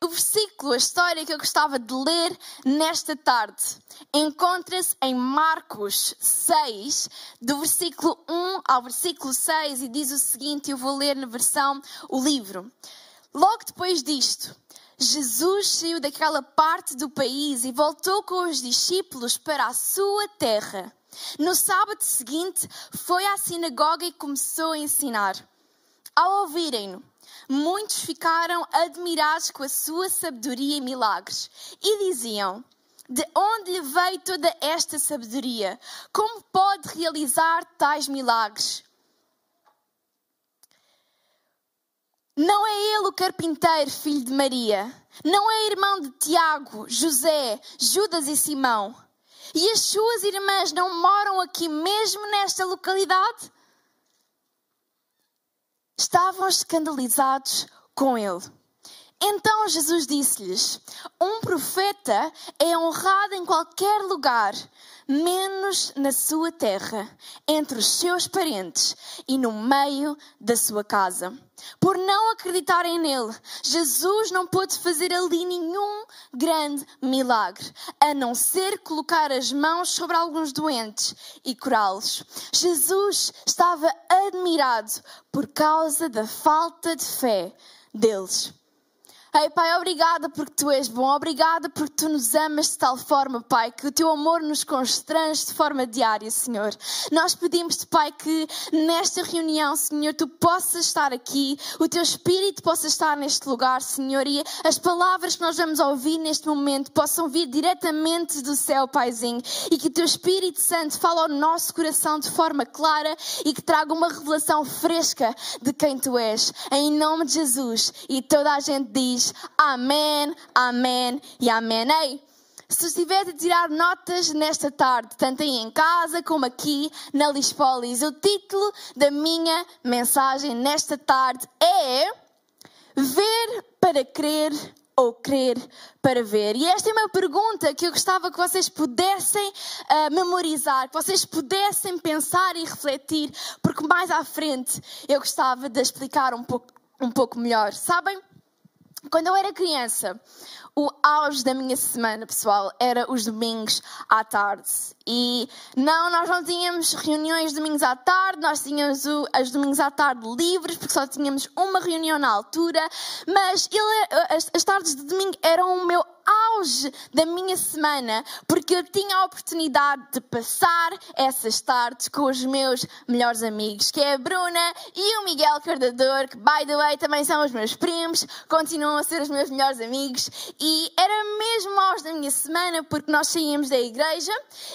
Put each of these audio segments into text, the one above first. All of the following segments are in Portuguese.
O versículo, a história que eu gostava de ler nesta tarde, encontra-se em Marcos 6, do versículo 1 ao versículo 6, e diz o seguinte: eu vou ler na versão o livro. Logo depois disto, Jesus saiu daquela parte do país e voltou com os discípulos para a sua terra. No sábado seguinte, foi à sinagoga e começou a ensinar. Ao ouvirem-no, muitos ficaram admirados com a sua sabedoria e milagres e diziam: De onde lhe veio toda esta sabedoria? Como pode realizar tais milagres? Não é ele o carpinteiro, filho de Maria? Não é irmão de Tiago, José, Judas e Simão? E as suas irmãs não moram aqui mesmo nesta localidade? Estavam escandalizados com ele. Então Jesus disse-lhes: Um profeta é honrado em qualquer lugar, menos na sua terra, entre os seus parentes e no meio da sua casa. Por não acreditarem nele, Jesus não pôde fazer ali nenhum grande milagre, a não ser colocar as mãos sobre alguns doentes e curá-los. Jesus estava admirado por causa da falta de fé deles. Ei, Pai, obrigada porque tu és bom, obrigada porque tu nos amas de tal forma, Pai, que o teu amor nos constrange de forma diária, Senhor. Nós pedimos-te, Pai, que nesta reunião, Senhor, tu possas estar aqui, o teu Espírito possa estar neste lugar, Senhor, e as palavras que nós vamos ouvir neste momento possam vir diretamente do céu, Paizinho, e que o teu Espírito Santo fale ao nosso coração de forma clara e que traga uma revelação fresca de quem tu és. Em nome de Jesus. E toda a gente diz diz amém, amém e amém. Ei, se estiver a tirar notas nesta tarde, tanto aí em casa como aqui na Lispolis, o título da minha mensagem nesta tarde é Ver para crer ou crer para ver? E esta é uma pergunta que eu gostava que vocês pudessem uh, memorizar, que vocês pudessem pensar e refletir, porque mais à frente eu gostava de explicar um pouco, um pouco melhor. Sabem? Quando eu era criança, o auge da minha semana, pessoal, era os domingos à tarde. E não, nós não tínhamos reuniões domingos à tarde, nós tínhamos o, as domingos à tarde livres, porque só tínhamos uma reunião na altura, mas ele, as, as tardes de domingo eram o meu auge da minha semana, porque eu tinha a oportunidade de passar essas tardes com os meus melhores amigos, que é a Bruna e o Miguel Cardador, que, by the way, também são os meus primos, continuam a ser os meus melhores amigos, e era mesmo auge da minha semana, porque nós saíamos da igreja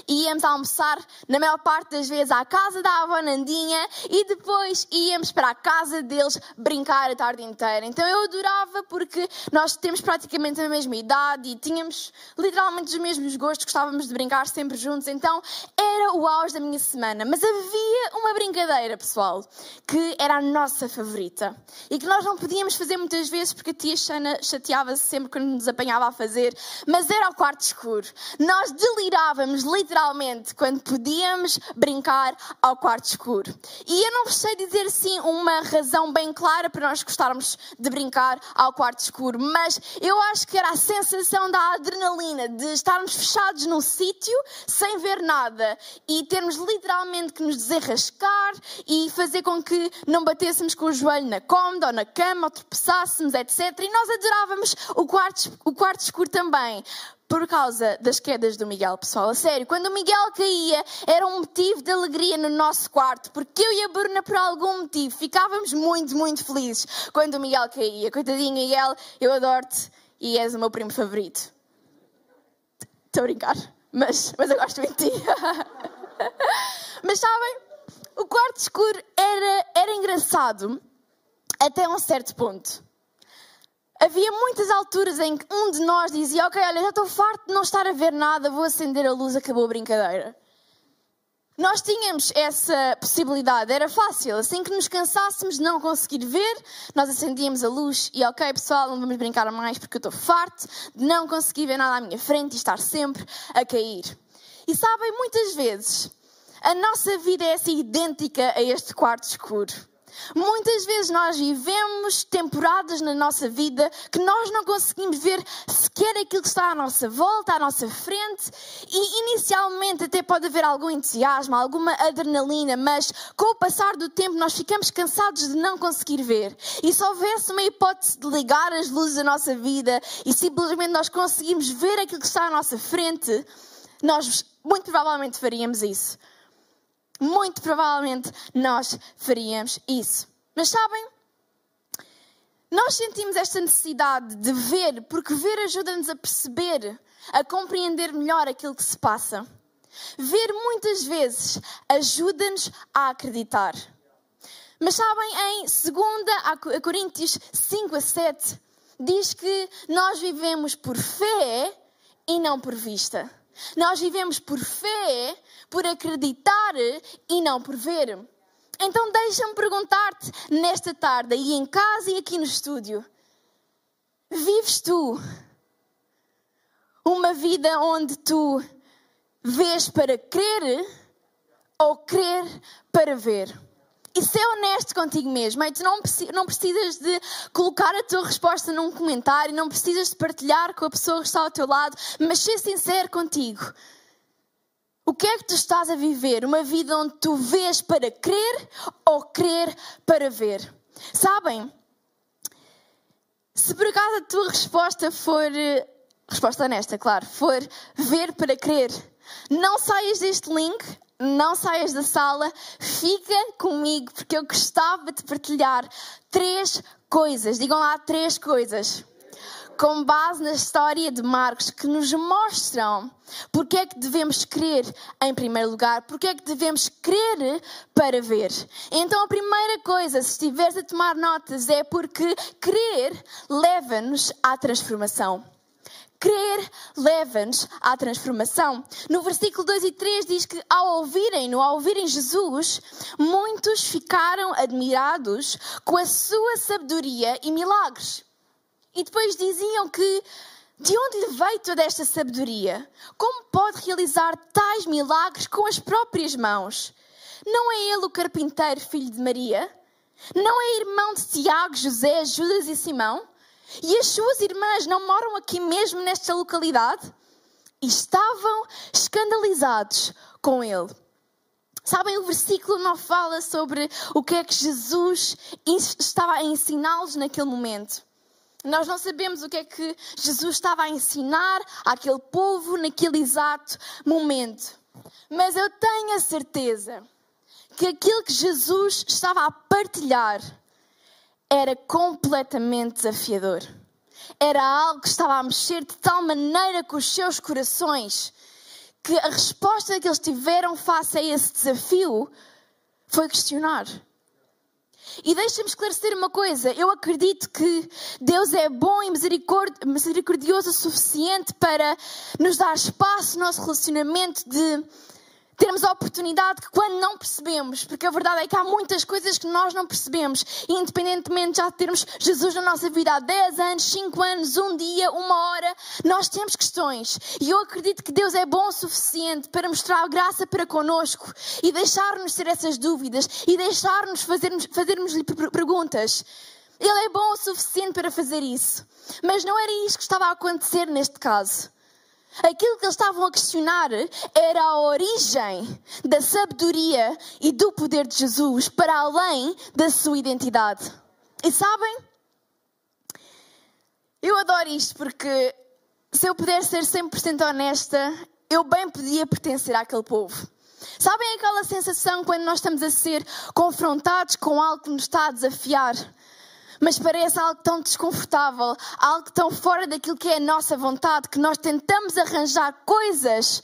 e íamos almoçar, na maior parte das vezes, à casa da avó Nandinha e depois íamos para a casa deles brincar a tarde inteira. Então eu adorava porque nós temos praticamente a mesma idade e tínhamos literalmente os mesmos gostos, gostávamos de brincar sempre juntos. Então era o auge da minha semana. Mas havia uma brincadeira, pessoal, que era a nossa favorita e que nós não podíamos fazer muitas vezes porque a tia Xana chateava-se sempre quando nos apanhava a fazer, mas era o quarto escuro. Nós delirávamos literalmente quando podíamos brincar ao quarto escuro. E eu não sei dizer sim uma razão bem clara para nós gostarmos de brincar ao quarto escuro, mas eu acho que era a sensação da adrenalina de estarmos fechados num sítio sem ver nada e termos literalmente que nos desenrascar e fazer com que não batêssemos com o joelho na cômoda ou na cama ou tropeçássemos, etc. E nós adorávamos o quarto, o quarto escuro também por causa das quedas do Miguel, pessoal. A sério, quando o Miguel caía, era um motivo de alegria no nosso quarto, porque eu e a Bruna, por algum motivo, ficávamos muito, muito felizes quando o Miguel caía. Coitadinho, Miguel, eu adoro-te e és o meu primo favorito. Estou a brincar, mas, mas eu gosto muito de ti. mas sabem, o quarto escuro era, era engraçado até um certo ponto havia muitas alturas em que um de nós dizia: Ok, olha, já estou farto de não estar a ver nada, vou acender a luz, acabou a brincadeira. Nós tínhamos essa possibilidade, era fácil. Assim que nos cansássemos de não conseguir ver, nós acendíamos a luz e, ok, pessoal, não vamos brincar mais porque eu estou farto de não conseguir ver nada à minha frente e estar sempre a cair. E sabem, muitas vezes a nossa vida é assim idêntica a este quarto escuro. Muitas vezes nós vivemos temporadas na nossa vida que nós não conseguimos ver sequer aquilo que está à nossa volta, à nossa frente, e inicialmente até pode haver algum entusiasmo, alguma adrenalina, mas com o passar do tempo nós ficamos cansados de não conseguir ver. E se houvesse uma hipótese de ligar as luzes da nossa vida e simplesmente nós conseguimos ver aquilo que está à nossa frente, nós muito provavelmente faríamos isso muito provavelmente nós faríamos isso. Mas sabem? Nós sentimos esta necessidade de ver, porque ver ajuda-nos a perceber, a compreender melhor aquilo que se passa. Ver muitas vezes ajuda-nos a acreditar. Mas sabem, em 2 Coríntios 5 a 7, diz que nós vivemos por fé e não por vista. Nós vivemos por fé, por acreditar e não por ver. Então deixa-me perguntar-te nesta tarde, e em casa e aqui no estúdio: vives tu uma vida onde tu vês para crer ou crer para ver? e ser honesto contigo mesmo. tu não, não precisas de colocar a tua resposta num comentário, não precisas de partilhar com a pessoa que está ao teu lado, mas ser sincero contigo. O que é que tu estás a viver? Uma vida onde tu vês para crer ou crer para ver? Sabem? Se por acaso a tua resposta for, resposta honesta, claro, for ver para crer, não saias deste link não saias da sala, fica comigo, porque eu gostava de partilhar três coisas. Digam lá três coisas. Com base na história de Marcos, que nos mostram porque é que devemos crer em primeiro lugar, porque é que devemos crer para ver. Então, a primeira coisa, se estiveres a tomar notas, é porque crer leva-nos à transformação. Crer leva-nos à transformação. No versículo 2 e 3 diz que ao ouvirem-no, ao ouvirem Jesus, muitos ficaram admirados com a sua sabedoria e milagres. E depois diziam que de onde lhe veio toda esta sabedoria? Como pode realizar tais milagres com as próprias mãos? Não é ele o carpinteiro, filho de Maria? Não é irmão de Tiago, José, Judas e Simão? E as suas irmãs não moram aqui mesmo nesta localidade? E estavam escandalizados com ele. Sabem, o versículo não fala sobre o que é que Jesus estava a ensiná-los naquele momento. Nós não sabemos o que é que Jesus estava a ensinar àquele povo naquele exato momento. Mas eu tenho a certeza que aquilo que Jesus estava a partilhar era completamente desafiador. Era algo que estava a mexer de tal maneira com os seus corações que a resposta que eles tiveram face a esse desafio foi questionar. E deixa-me esclarecer uma coisa: eu acredito que Deus é bom e misericordioso o suficiente para nos dar espaço no nosso relacionamento de termos a oportunidade que quando não percebemos, porque a verdade é que há muitas coisas que nós não percebemos, independentemente de já termos Jesus na nossa vida há 10 anos, 5 anos, um dia, uma hora, nós temos questões. E eu acredito que Deus é bom o suficiente para mostrar a graça para conosco e deixar-nos ter essas dúvidas e deixar-nos fazermos, fazermos-lhe perguntas. Ele é bom o suficiente para fazer isso. Mas não era isso que estava a acontecer neste caso. Aquilo que eles estavam a questionar era a origem da sabedoria e do poder de Jesus para além da sua identidade. E sabem? Eu adoro isto porque se eu puder ser 100% honesta, eu bem podia pertencer àquele povo. Sabem aquela sensação quando nós estamos a ser confrontados com algo que nos está a desafiar? Mas parece algo tão desconfortável, algo tão fora daquilo que é a nossa vontade, que nós tentamos arranjar coisas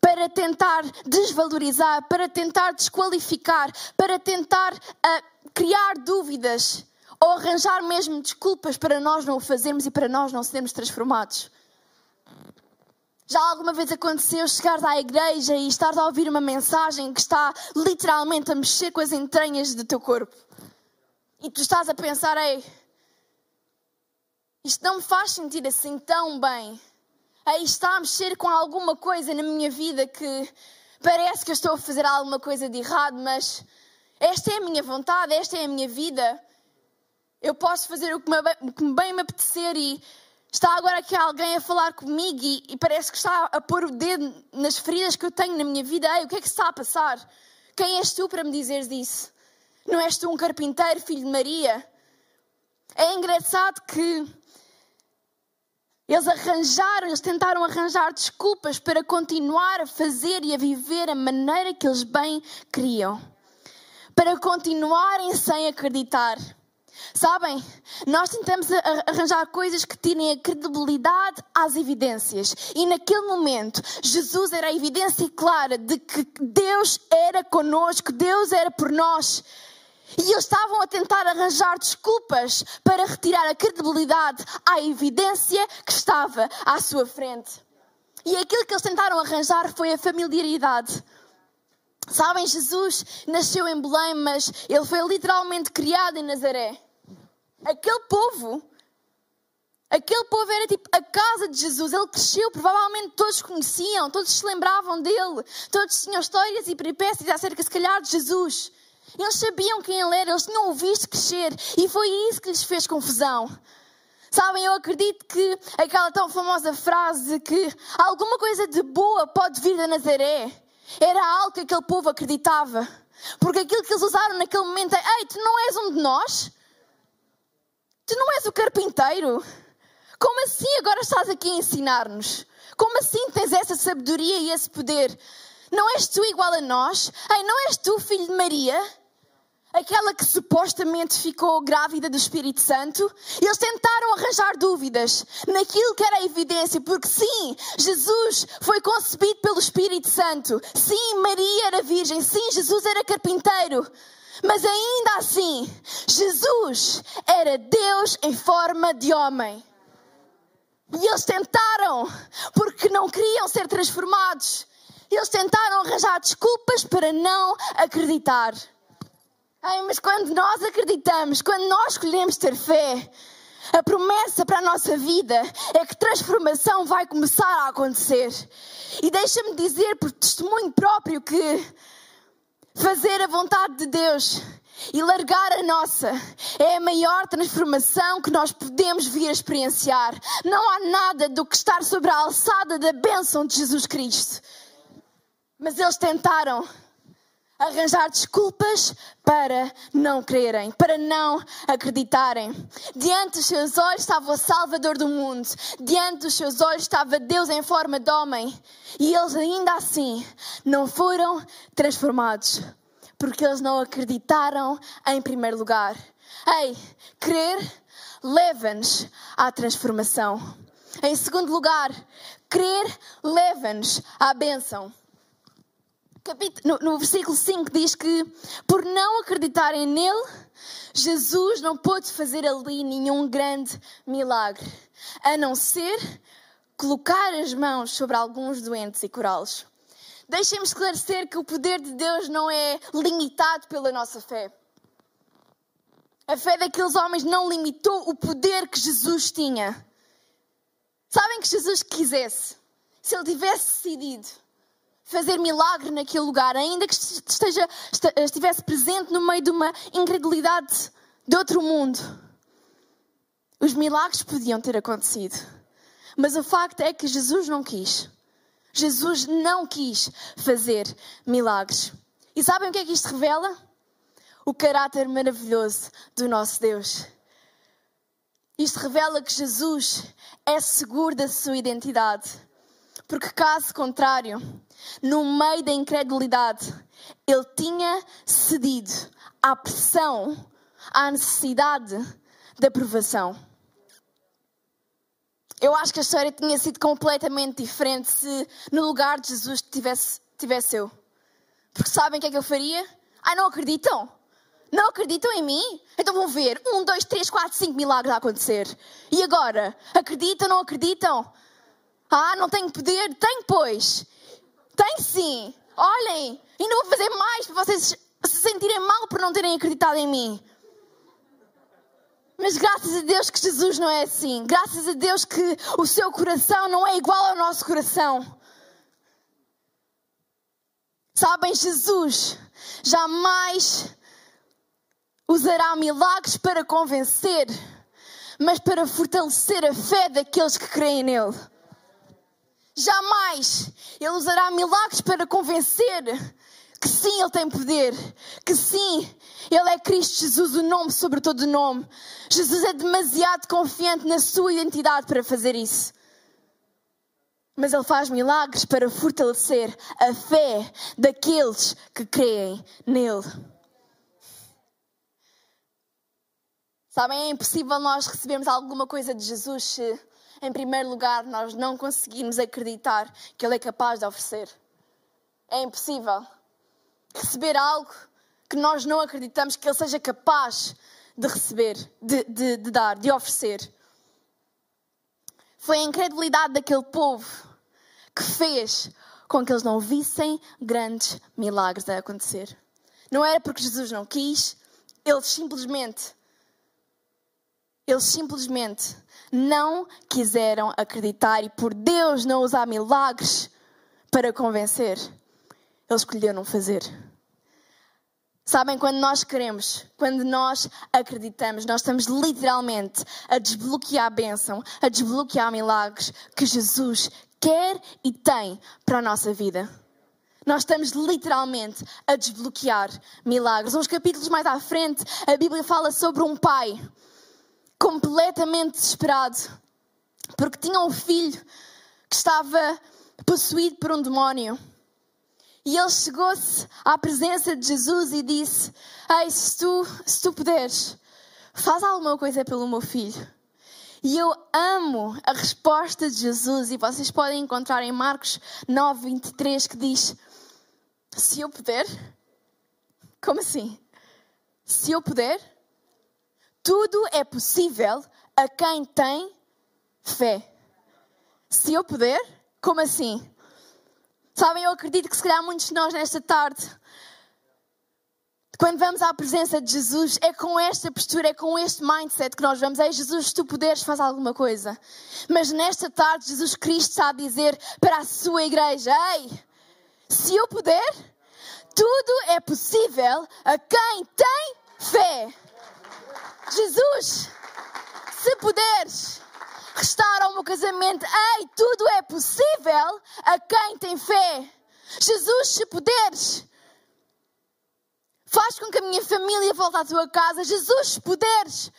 para tentar desvalorizar, para tentar desqualificar, para tentar uh, criar dúvidas ou arranjar mesmo desculpas para nós não o fazermos e para nós não sermos transformados. Já alguma vez aconteceu chegar à igreja e estar a ouvir uma mensagem que está literalmente a mexer com as entranhas do teu corpo? E tu estás a pensar, ei, isto não me faz sentir assim tão bem. Ei, está a mexer com alguma coisa na minha vida que parece que eu estou a fazer alguma coisa de errado, mas esta é a minha vontade, esta é a minha vida. Eu posso fazer o que me, o que bem me apetecer e Está agora aqui alguém a falar comigo e, e, parece que está a pôr o dedo nas feridas que eu tenho na minha vida. Ei, o que é que está a passar? Quem és tu para me dizeres isso? Não és tu um carpinteiro, filho de Maria? É engraçado que eles arranjaram, eles tentaram arranjar desculpas para continuar a fazer e a viver a maneira que eles bem queriam. Para continuarem sem acreditar. Sabem, nós tentamos arranjar coisas que tirem a credibilidade às evidências. E naquele momento, Jesus era a evidência clara de que Deus era conosco, Deus era por nós. E eles estavam a tentar arranjar desculpas para retirar a credibilidade à evidência que estava à sua frente. E aquilo que eles tentaram arranjar foi a familiaridade. Sabem, Jesus nasceu em Belém, mas ele foi literalmente criado em Nazaré. Aquele povo, aquele povo era tipo a casa de Jesus. Ele cresceu, provavelmente todos conheciam, todos se lembravam dele, todos tinham histórias e peripécias acerca, se calhar, de Jesus. Eles sabiam quem ele era, eles tinham o visto crescer e foi isso que lhes fez confusão. Sabem, eu acredito que aquela tão famosa frase que alguma coisa de boa pode vir da Nazaré era algo que aquele povo acreditava. Porque aquilo que eles usaram naquele momento é: Ei, tu não és um de nós? Tu não és o carpinteiro? Como assim agora estás aqui a ensinar-nos? Como assim tens essa sabedoria e esse poder? Não és tu igual a nós? Ei, não és tu filho de Maria? Aquela que supostamente ficou grávida do Espírito Santo? Eles tentaram arranjar dúvidas naquilo que era a evidência, porque sim, Jesus foi concebido pelo Espírito Santo. Sim, Maria era virgem. Sim, Jesus era carpinteiro. Mas ainda assim, Jesus era Deus em forma de homem. E eles tentaram, porque não queriam ser transformados. Eles tentaram arranjar desculpas para não acreditar. Ai, mas quando nós acreditamos, quando nós escolhemos ter fé, a promessa para a nossa vida é que transformação vai começar a acontecer. E deixa-me dizer por testemunho próprio que fazer a vontade de Deus e largar a nossa é a maior transformação que nós podemos vir a experienciar. Não há nada do que estar sobre a alçada da bênção de Jesus Cristo. Mas eles tentaram arranjar desculpas para não crerem, para não acreditarem. Diante dos seus olhos estava o Salvador do mundo, diante dos seus olhos estava Deus em forma de homem, e eles ainda assim não foram transformados, porque eles não acreditaram em primeiro lugar. Ei, crer leva-nos à transformação. Em segundo lugar, crer leva-nos à bênção no, no versículo 5 diz que, por não acreditarem nele, Jesus não pôde fazer ali nenhum grande milagre, a não ser colocar as mãos sobre alguns doentes e curá-los. Deixem-me esclarecer que o poder de Deus não é limitado pela nossa fé. A fé daqueles homens não limitou o poder que Jesus tinha. Sabem que Jesus quisesse, se ele tivesse decidido fazer milagre naquele lugar, ainda que esteja, estivesse presente no meio de uma incredulidade de outro mundo. Os milagres podiam ter acontecido. Mas o facto é que Jesus não quis. Jesus não quis fazer milagres. E sabem o que é que isto revela? O caráter maravilhoso do nosso Deus. Isto revela que Jesus é seguro da sua identidade. Porque, caso contrário, no meio da incredulidade, ele tinha cedido à pressão, à necessidade de aprovação. Eu acho que a história tinha sido completamente diferente se no lugar de Jesus tivesse, tivesse eu. Porque sabem o que é que eu faria? Ai, não acreditam? Não acreditam em mim? Então vão ver. Um, dois, três, quatro, cinco milagres a acontecer. E agora? Acreditam, não acreditam? Ah, não tenho poder? Tem, pois. Tem sim. Olhem, ainda vou fazer mais para vocês se sentirem mal por não terem acreditado em mim. Mas graças a Deus que Jesus não é assim. Graças a Deus que o seu coração não é igual ao nosso coração. Sabem, Jesus jamais usará milagres para convencer, mas para fortalecer a fé daqueles que creem nele. Jamais ele usará milagres para convencer que sim, ele tem poder, que sim, ele é Cristo Jesus, o nome sobre todo o nome. Jesus é demasiado confiante na sua identidade para fazer isso. Mas ele faz milagres para fortalecer a fé daqueles que creem nele. Sabem, é impossível nós recebermos alguma coisa de Jesus se, em primeiro lugar, nós não conseguirmos acreditar que Ele é capaz de oferecer. É impossível receber algo que nós não acreditamos que Ele seja capaz de receber, de, de, de dar, de oferecer. Foi a incredulidade daquele povo que fez com que eles não vissem grandes milagres a acontecer. Não era porque Jesus não quis, eles simplesmente eles simplesmente não quiseram acreditar e por Deus não usar milagres para convencer, eles escolheram não fazer. Sabem, quando nós queremos, quando nós acreditamos, nós estamos literalmente a desbloquear a bênção, a desbloquear milagres que Jesus quer e tem para a nossa vida. Nós estamos literalmente a desbloquear milagres. Uns capítulos mais à frente, a Bíblia fala sobre um pai completamente desesperado porque tinha um filho que estava possuído por um demónio. E ele chegou-se à presença de Jesus e disse: Ei, se tu, se tu puderes, faz alguma coisa pelo meu filho. E eu amo a resposta de Jesus, e vocês podem encontrar em Marcos 9, 23, que diz: Se eu puder, como assim? Se eu puder, tudo é possível a quem tem fé. Se eu puder, como assim? Sabem, eu acredito que se calhar muitos de nós nesta tarde, quando vamos à presença de Jesus, é com esta postura, é com este mindset que nós vamos. Ei, Jesus, se tu puderes, faz alguma coisa. Mas nesta tarde, Jesus Cristo está a dizer para a sua igreja: Ei, se eu puder, tudo é possível a quem tem fé. Jesus, se puderes, restaura o meu casamento. Ei, tudo é possível a quem tem fé. Jesus, se puderes, faz com que a minha família volte à tua casa. Jesus, se puderes,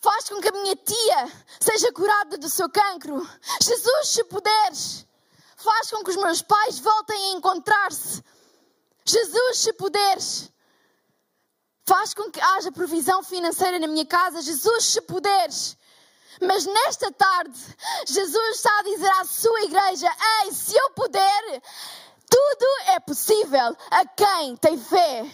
faz com que a minha tia seja curada do seu cancro. Jesus, se puderes, faz com que os meus pais voltem a encontrar-se. Jesus, se puderes, faz com que haja provisão financeira na minha casa. Jesus, se puderes, mas nesta tarde, Jesus está a dizer à sua igreja: Ei, se eu puder, tudo é possível a quem tem fé.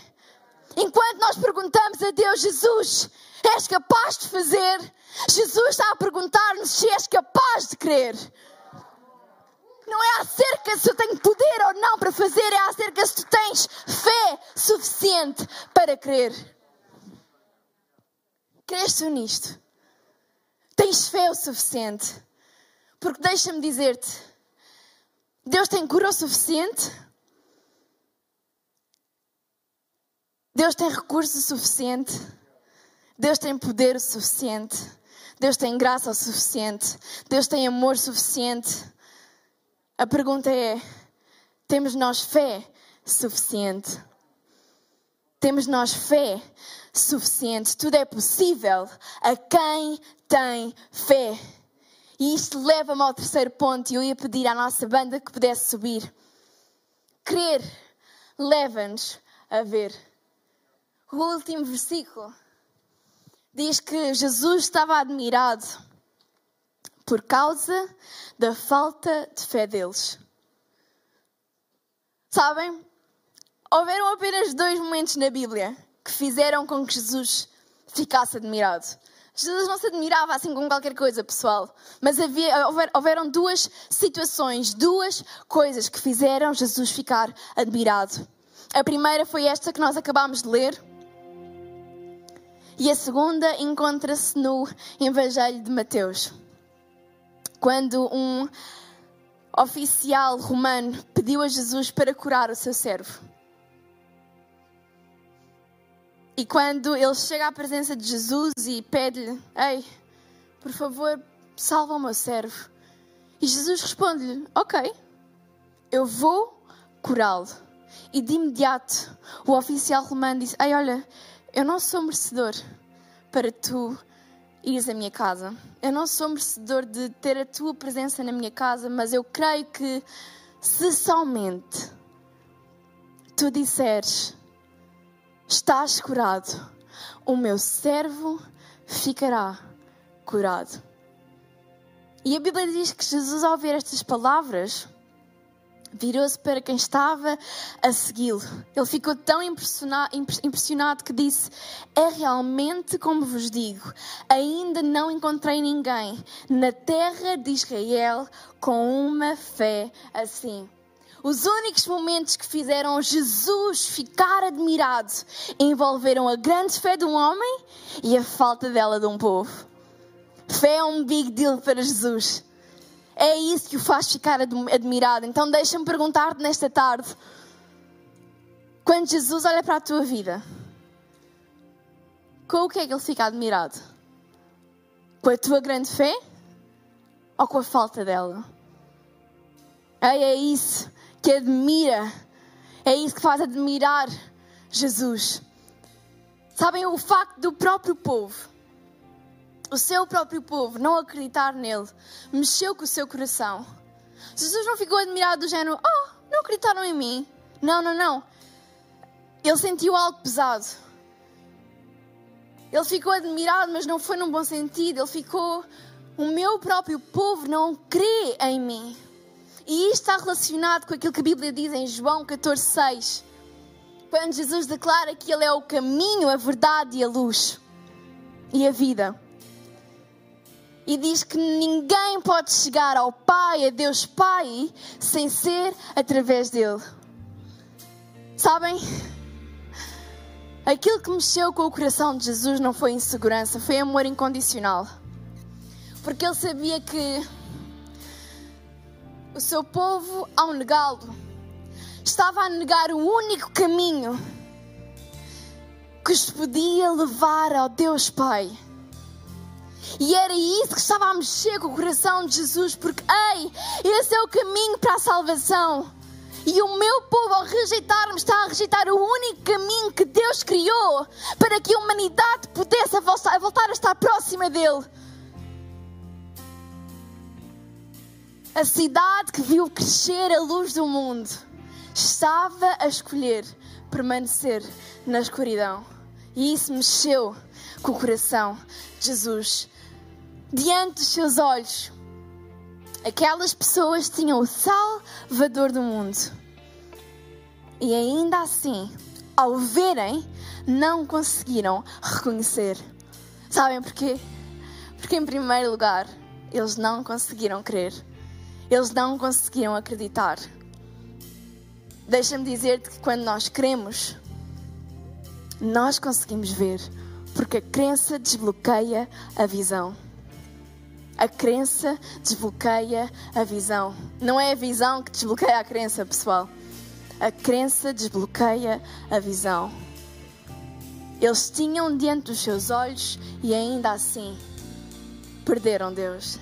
Enquanto nós perguntamos a Deus, Jesus, és capaz de fazer? Jesus está a perguntar-nos se és capaz de crer. Não é acerca se eu tenho poder ou não para fazer, é acerca se tu tens fé suficiente para crer. Crês tu nisto? Tens fé o suficiente? Porque deixa-me dizer-te: Deus tem cura o suficiente? Deus tem recurso suficiente? Deus tem poder o suficiente? Deus tem graça o suficiente? Deus tem amor suficiente? A pergunta é: temos nós fé suficiente? Temos nós fé suficiente? Tudo é possível a quem tem fé. E isto leva-me ao terceiro ponto, e eu ia pedir à nossa banda que pudesse subir. Crer leva-nos a ver. O último versículo diz que Jesus estava admirado por causa da falta de fé deles. Sabem? Houveram apenas dois momentos na Bíblia que fizeram com que Jesus ficasse admirado. Jesus não se admirava assim com qualquer coisa, pessoal. Mas havia, houver, houveram duas situações, duas coisas que fizeram Jesus ficar admirado. A primeira foi esta que nós acabámos de ler. E a segunda encontra-se no Evangelho de Mateus. Quando um oficial romano pediu a Jesus para curar o seu servo. E quando ele chega à presença de Jesus e pede-lhe: Ei, por favor, salva o meu servo. E Jesus responde-lhe: Ok, eu vou curá-lo. E de imediato o oficial romano disse: Ei, olha, eu não sou merecedor para tu ires à minha casa. Eu não sou merecedor de ter a tua presença na minha casa, mas eu creio que se somente tu disseres Estás curado. O meu servo ficará curado. E a Bíblia diz que Jesus, ao ouvir estas palavras, virou-se para quem estava a segui-lo. Ele ficou tão impressionado, que disse: É realmente como vos digo, ainda não encontrei ninguém na terra de Israel com uma fé assim. Os únicos momentos que fizeram Jesus ficar admirado envolveram a grande fé de um homem e a falta dela de um povo. Fé é um big deal para Jesus. É isso que o faz ficar admirado. Então deixa-me perguntar-te nesta tarde: quando Jesus olha para a tua vida, com o que é que ele fica admirado? Com a tua grande fé ou com a falta dela? Ei, é isso que admira. É isso que faz admirar Jesus. Sabem, o facto do próprio povo, o seu próprio povo, não acreditar nele, mexeu com o seu coração. Jesus não ficou admirado do género, oh, não acreditaram em mim. Não, não, não. Ele sentiu algo pesado. Ele ficou admirado, mas não foi num bom sentido. Ele ficou, o meu próprio povo não crê em mim. E isto está relacionado com aquilo que a Bíblia diz em João 14,6. Quando Jesus declara que Ele é o caminho, a verdade e a luz e a vida. E diz que ninguém pode chegar ao Pai, a Deus Pai, sem ser através dele. Sabem? Aquilo que mexeu com o coração de Jesus não foi insegurança, foi amor incondicional. Porque ele sabia que o seu povo, ao negá-lo, estava a negar o único caminho que os podia levar ao Deus Pai. E era isso que estava a mexer com o coração de Jesus, porque, ei, esse é o caminho para a salvação. E o meu povo, ao rejeitar-me, está a rejeitar o único caminho que Deus criou para que a humanidade pudesse voltar a estar próxima dele. A cidade que viu crescer a luz do mundo estava a escolher permanecer na escuridão. E isso mexeu com o coração de Jesus. Diante dos seus olhos, aquelas pessoas tinham o Salvador do mundo. E ainda assim, ao verem, não conseguiram reconhecer. Sabem porquê? Porque, em primeiro lugar, eles não conseguiram crer eles não conseguiram acreditar. Deixa-me dizer-te que quando nós cremos, nós conseguimos ver, porque a crença desbloqueia a visão. A crença desbloqueia a visão. Não é a visão que desbloqueia a crença, pessoal. A crença desbloqueia a visão. Eles tinham diante dos seus olhos e ainda assim perderam Deus.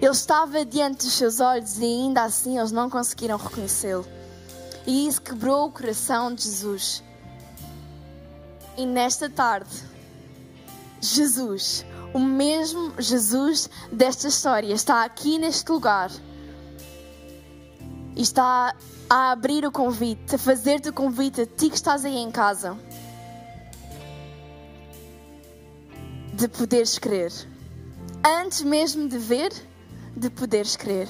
Ele estava diante dos seus olhos e ainda assim eles não conseguiram reconhecê-lo. E isso quebrou o coração de Jesus. E nesta tarde, Jesus, o mesmo Jesus desta história, está aqui neste lugar e está a abrir o convite, a fazer-te o convite a ti que estás aí em casa, de poderes crer. Antes mesmo de ver, de poderes crer.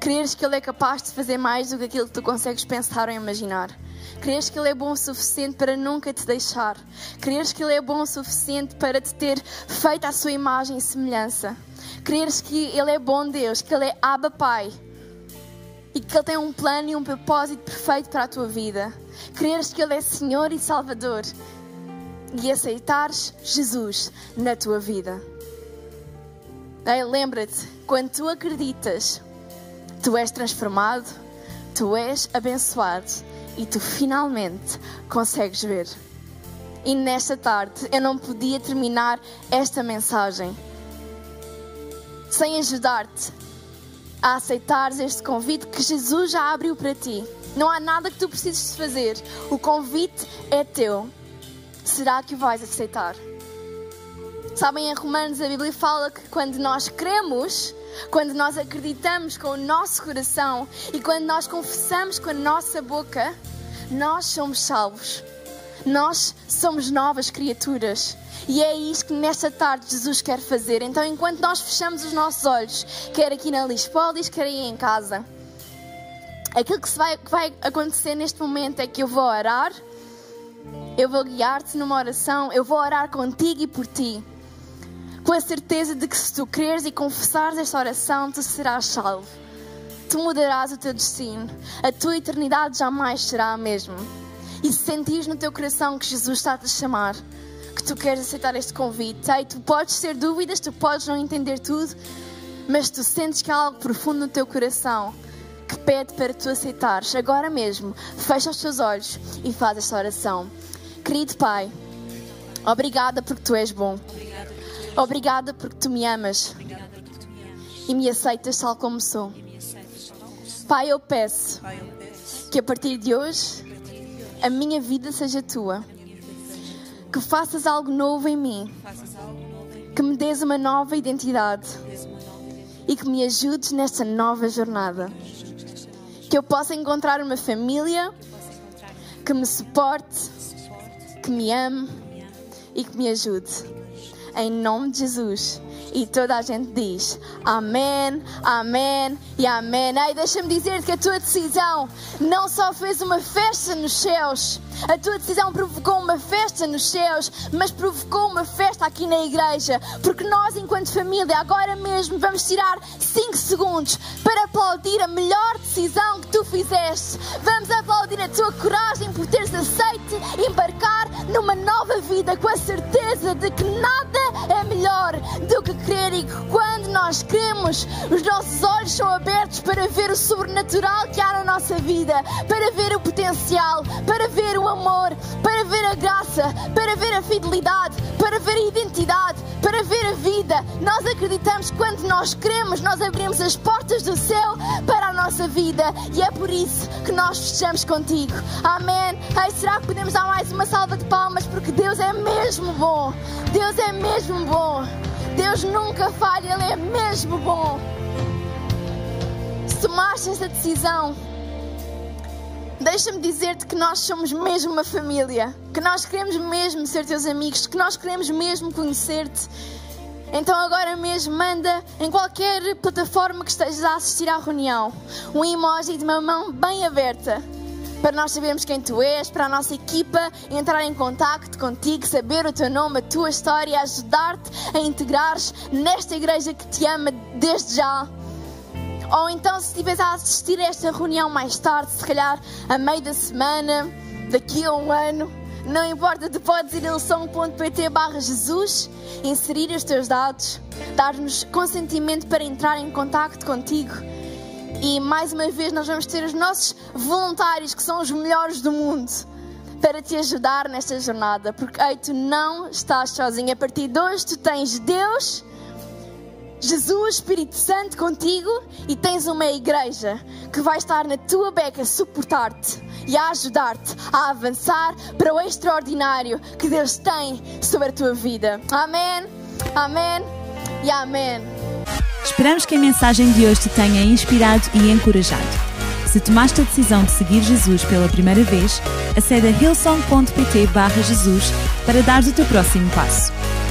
Creres que Ele é capaz de fazer mais do que aquilo que tu consegues pensar ou imaginar. Creres que Ele é bom o suficiente para nunca te deixar. Creres que Ele é bom o suficiente para te ter feito à sua imagem e semelhança. Creres que Ele é bom Deus, que Ele é Abba Pai. E que Ele tem um plano e um propósito perfeito para a tua vida. Creres que Ele é Senhor e Salvador. E aceitares Jesus na tua vida. Lembra-te, quando tu acreditas, tu és transformado, tu és abençoado e tu finalmente consegues ver. E nesta tarde eu não podia terminar esta mensagem sem ajudar-te a aceitares este convite que Jesus já abriu para ti. Não há nada que tu precises fazer. O convite é teu. Será que o vais aceitar? Sabem, em Romanos a Bíblia fala que quando nós cremos, quando nós acreditamos com o nosso coração e quando nós confessamos com a nossa boca, nós somos salvos. Nós somos novas criaturas. E é isso que nesta tarde Jesus quer fazer. Então, enquanto nós fechamos os nossos olhos, quer aqui na Lispolis, quer aí em casa, aquilo que vai, que vai acontecer neste momento é que eu vou orar, eu vou guiar-te numa oração, eu vou orar contigo e por ti com a certeza de que se tu creres e confessares esta oração, tu serás salvo. Tu mudarás o teu destino. A tua eternidade jamais será a mesma. E se sentires no teu coração que Jesus está a te chamar, que tu queres aceitar este convite, ei, tu podes ter dúvidas, tu podes não entender tudo, mas tu sentes que há algo profundo no teu coração que pede para tu aceitares agora mesmo, fecha os teus olhos e faz esta oração. Querido Pai, obrigada porque tu és bom. Obrigada porque tu me amas e me aceitas tal como sou. Pai, eu peço que a partir de hoje a minha vida seja tua. Que faças algo novo em mim. Que me des uma nova identidade. E que me ajudes nesta nova jornada. Que eu possa encontrar uma família que me suporte, que me ame e que me ajude em nome de Jesus. E toda a gente diz Amém, Amém e Amém. Ei, deixa-me dizer que a tua decisão não só fez uma festa nos céus, a tua decisão provocou uma festa nos céus, mas provocou uma festa aqui na igreja, porque nós, enquanto família, agora mesmo vamos tirar 5 segundos para aplaudir a melhor decisão que tu fizeste. Vamos aplaudir a tua coragem por teres aceito embarcar numa nova vida com a certeza de que nada é melhor do que crer e que quando nós cremos, os nossos olhos são abertos para ver o sobrenatural que há na nossa vida, para ver o potencial, para ver o amor, para ver a graça, para ver a fidelidade, para ver a identidade, para ver a vida. Nós acreditamos que quando nós cremos, nós abrimos as portas do céu para a nossa vida e é por isso que nós fechamos contigo. Amém. Ei, será que podemos dar mais uma salva de palmas? Porque Deus é mesmo bom. Deus é mesmo bom. Deus nunca falha, Ele é mesmo bom. Se tomaste essa decisão, deixa-me dizer-te que nós somos mesmo uma família, que nós queremos mesmo ser teus amigos, que nós queremos mesmo conhecer-te. Então agora mesmo manda em qualquer plataforma que estejas a assistir à reunião um emoji de uma mão bem aberta para nós sabermos quem tu és, para a nossa equipa entrar em contato contigo, saber o teu nome, a tua história, ajudar-te a integrares nesta igreja que te ama desde já. Ou então, se estiveres a assistir a esta reunião mais tarde, se calhar a meio da semana, daqui a um ano, não importa, tu podes ir a lição.pt barra Jesus, inserir os teus dados, dar-nos consentimento para entrar em contato contigo e mais uma vez nós vamos ter os nossos voluntários, que são os melhores do mundo, para te ajudar nesta jornada. Porque ei, tu não estás sozinho. A partir de hoje tu tens Deus, Jesus, Espírito Santo contigo e tens uma igreja que vai estar na tua beca a suportar-te e a ajudar-te a avançar para o extraordinário que Deus tem sobre a tua vida. Amém, amém e amém. Esperamos que a mensagem de hoje te tenha inspirado e encorajado. Se tomaste a decisão de seguir Jesus pela primeira vez, acede a hillsong.pt Jesus para dar o teu próximo passo.